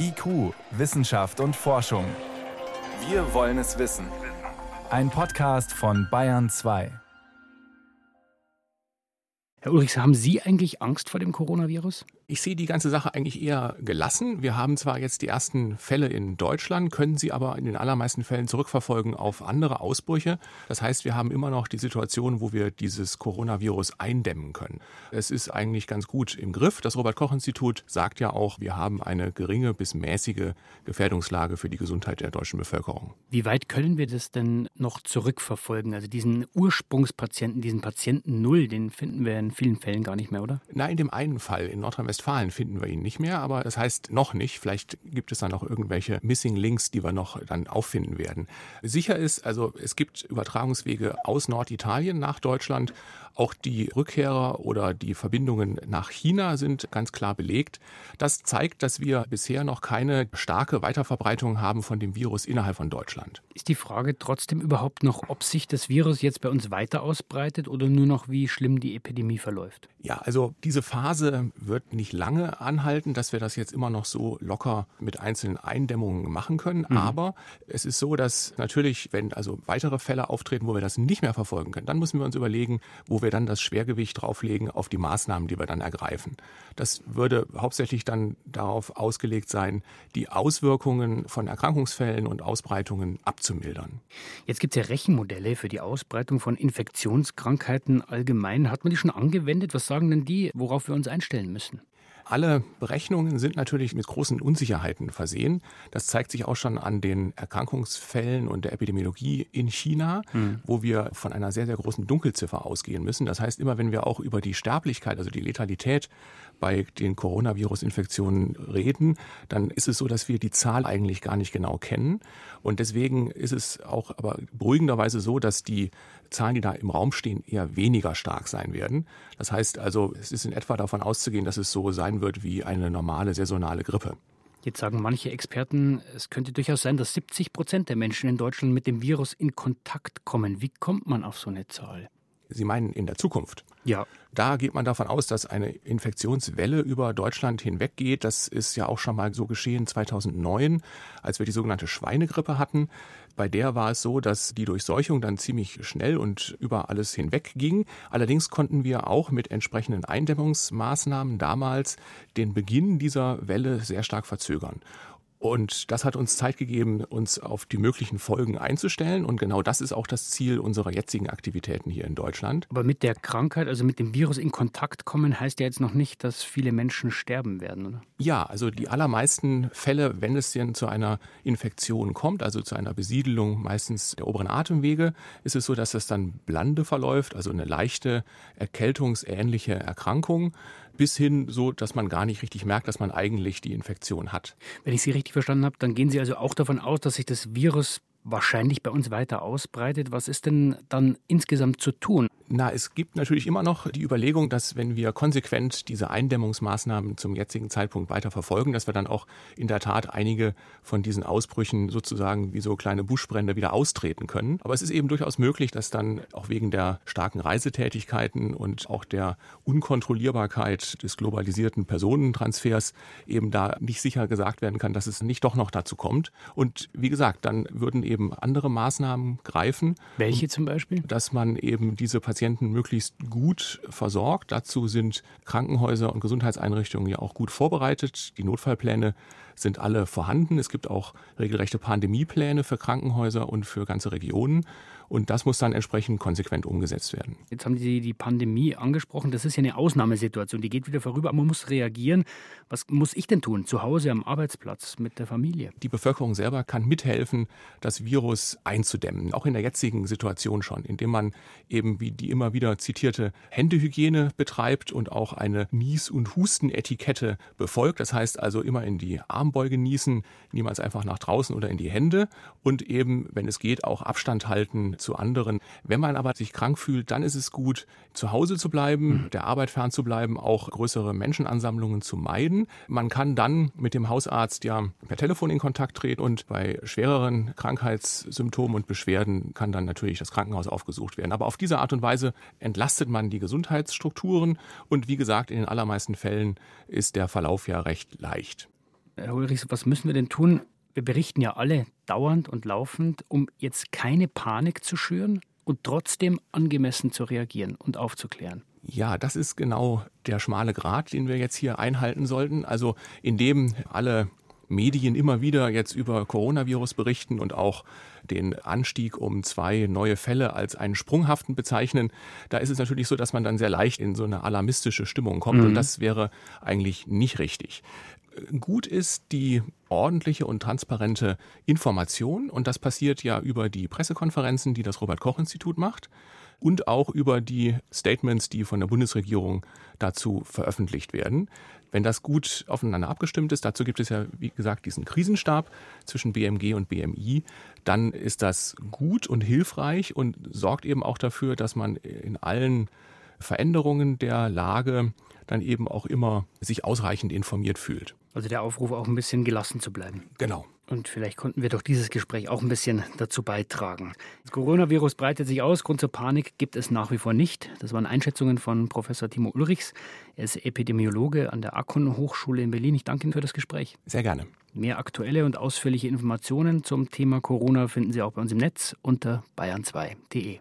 IQ, Wissenschaft und Forschung. Wir wollen es wissen. Ein Podcast von Bayern 2. Herr Ulrichs, haben Sie eigentlich Angst vor dem Coronavirus? Ich sehe die ganze Sache eigentlich eher gelassen. Wir haben zwar jetzt die ersten Fälle in Deutschland, können sie aber in den allermeisten Fällen zurückverfolgen auf andere Ausbrüche. Das heißt, wir haben immer noch die Situation, wo wir dieses Coronavirus eindämmen können. Es ist eigentlich ganz gut im Griff. Das Robert Koch Institut sagt ja auch, wir haben eine geringe bis mäßige Gefährdungslage für die Gesundheit der deutschen Bevölkerung. Wie weit können wir das denn noch zurückverfolgen? Also diesen Ursprungspatienten, diesen Patienten Null, den finden wir in vielen Fällen gar nicht mehr, oder? Na, in dem einen Fall in Nordrhein-Westfalen Nordrhein-Westfalen finden wir ihn nicht mehr, aber das heißt noch nicht. Vielleicht gibt es da noch irgendwelche Missing Links, die wir noch dann auffinden werden. Sicher ist, also es gibt Übertragungswege aus Norditalien nach Deutschland. Auch die Rückkehrer oder die Verbindungen nach China sind ganz klar belegt. Das zeigt, dass wir bisher noch keine starke Weiterverbreitung haben von dem Virus innerhalb von Deutschland. Ist die Frage trotzdem überhaupt noch, ob sich das Virus jetzt bei uns weiter ausbreitet oder nur noch, wie schlimm die Epidemie verläuft? Ja, also diese Phase wird nicht lange anhalten, dass wir das jetzt immer noch so locker mit einzelnen Eindämmungen machen können. Mhm. Aber es ist so, dass natürlich, wenn also weitere Fälle auftreten, wo wir das nicht mehr verfolgen können, dann müssen wir uns überlegen, wo wir dann das Schwergewicht drauflegen auf die Maßnahmen, die wir dann ergreifen. Das würde hauptsächlich dann darauf ausgelegt sein, die Auswirkungen von Erkrankungsfällen und Ausbreitungen abzumildern. Jetzt gibt es ja Rechenmodelle für die Ausbreitung von Infektionskrankheiten allgemein. Hat man die schon angewendet? Was sagen denn die, worauf wir uns einstellen müssen? Alle Berechnungen sind natürlich mit großen Unsicherheiten versehen. Das zeigt sich auch schon an den Erkrankungsfällen und der Epidemiologie in China, mhm. wo wir von einer sehr, sehr großen Dunkelziffer ausgehen müssen. Das heißt, immer wenn wir auch über die Sterblichkeit, also die Letalität bei den Coronavirus-Infektionen reden, dann ist es so, dass wir die Zahl eigentlich gar nicht genau kennen. Und deswegen ist es auch aber beruhigenderweise so, dass die Zahlen, die da im Raum stehen, eher weniger stark sein werden. Das heißt also, es ist in etwa davon auszugehen, dass es so sein wird wie eine normale saisonale Grippe. Jetzt sagen manche Experten, es könnte durchaus sein, dass 70 Prozent der Menschen in Deutschland mit dem Virus in Kontakt kommen. Wie kommt man auf so eine Zahl? Sie meinen in der Zukunft? Ja. Da geht man davon aus, dass eine Infektionswelle über Deutschland hinweggeht. Das ist ja auch schon mal so geschehen 2009, als wir die sogenannte Schweinegrippe hatten. Bei der war es so, dass die Durchseuchung dann ziemlich schnell und über alles hinweg ging. Allerdings konnten wir auch mit entsprechenden Eindämmungsmaßnahmen damals den Beginn dieser Welle sehr stark verzögern. Und das hat uns Zeit gegeben, uns auf die möglichen Folgen einzustellen. Und genau das ist auch das Ziel unserer jetzigen Aktivitäten hier in Deutschland. Aber mit der Krankheit, also mit dem Virus in Kontakt kommen, heißt ja jetzt noch nicht, dass viele Menschen sterben werden, oder? Ja, also die allermeisten Fälle, wenn es denn zu einer Infektion kommt, also zu einer Besiedelung meistens der oberen Atemwege, ist es so, dass das dann blande verläuft, also eine leichte erkältungsähnliche Erkrankung bis hin so, dass man gar nicht richtig merkt, dass man eigentlich die Infektion hat. Wenn ich Sie richtig verstanden habe, dann gehen Sie also auch davon aus, dass sich das Virus wahrscheinlich bei uns weiter ausbreitet. Was ist denn dann insgesamt zu tun? Na, es gibt natürlich immer noch die Überlegung, dass wenn wir konsequent diese Eindämmungsmaßnahmen zum jetzigen Zeitpunkt weiter verfolgen, dass wir dann auch in der Tat einige von diesen Ausbrüchen sozusagen wie so kleine Buschbrände wieder austreten können. Aber es ist eben durchaus möglich, dass dann auch wegen der starken Reisetätigkeiten und auch der Unkontrollierbarkeit des globalisierten Personentransfers eben da nicht sicher gesagt werden kann, dass es nicht doch noch dazu kommt. Und wie gesagt, dann würden eben andere Maßnahmen greifen. Welche zum Beispiel? Dass man eben diese Patienten Patienten möglichst gut versorgt. Dazu sind Krankenhäuser und Gesundheitseinrichtungen ja auch gut vorbereitet. Die Notfallpläne sind alle vorhanden. Es gibt auch regelrechte Pandemiepläne für Krankenhäuser und für ganze Regionen. Und das muss dann entsprechend konsequent umgesetzt werden. Jetzt haben Sie die Pandemie angesprochen. Das ist ja eine Ausnahmesituation. Die geht wieder vorüber. Aber man muss reagieren. Was muss ich denn tun? Zu Hause, am Arbeitsplatz, mit der Familie? Die Bevölkerung selber kann mithelfen, das Virus einzudämmen. Auch in der jetzigen Situation schon, indem man eben wie die immer wieder zitierte Händehygiene betreibt und auch eine Nies- und Hustenetikette befolgt. Das heißt also immer in die Armbeuge niesen, niemals einfach nach draußen oder in die Hände und eben, wenn es geht, auch Abstand halten zu anderen. Wenn man aber sich krank fühlt, dann ist es gut, zu Hause zu bleiben, mhm. der Arbeit fernzubleiben, auch größere Menschenansammlungen zu meiden. Man kann dann mit dem Hausarzt ja per Telefon in Kontakt treten und bei schwereren Krankheitssymptomen und Beschwerden kann dann natürlich das Krankenhaus aufgesucht werden. Aber auf diese Art und Weise entlastet man die Gesundheitsstrukturen und wie gesagt, in den allermeisten Fällen ist der Verlauf ja recht leicht. Herr Ulrichs, was müssen wir denn tun? Wir berichten ja alle dauernd und laufend, um jetzt keine Panik zu schüren und trotzdem angemessen zu reagieren und aufzuklären. Ja, das ist genau der schmale Grat, den wir jetzt hier einhalten sollten. Also indem alle Medien immer wieder jetzt über Coronavirus berichten und auch den Anstieg um zwei neue Fälle als einen sprunghaften bezeichnen, da ist es natürlich so, dass man dann sehr leicht in so eine alarmistische Stimmung kommt mhm. und das wäre eigentlich nicht richtig. Gut ist die ordentliche und transparente Information und das passiert ja über die Pressekonferenzen, die das Robert Koch Institut macht und auch über die Statements, die von der Bundesregierung dazu veröffentlicht werden. Wenn das gut aufeinander abgestimmt ist, dazu gibt es ja, wie gesagt, diesen Krisenstab zwischen BMG und BMI, dann ist das gut und hilfreich und sorgt eben auch dafür, dass man in allen Veränderungen der Lage dann eben auch immer sich ausreichend informiert fühlt. Also der Aufruf auch ein bisschen gelassen zu bleiben. Genau. Und vielleicht konnten wir durch dieses Gespräch auch ein bisschen dazu beitragen. Das Coronavirus breitet sich aus. Grund zur Panik gibt es nach wie vor nicht. Das waren Einschätzungen von Professor Timo Ulrichs. Er ist Epidemiologe an der Akon Hochschule in Berlin. Ich danke Ihnen für das Gespräch. Sehr gerne. Mehr aktuelle und ausführliche Informationen zum Thema Corona finden Sie auch bei uns im Netz unter bayern2.de.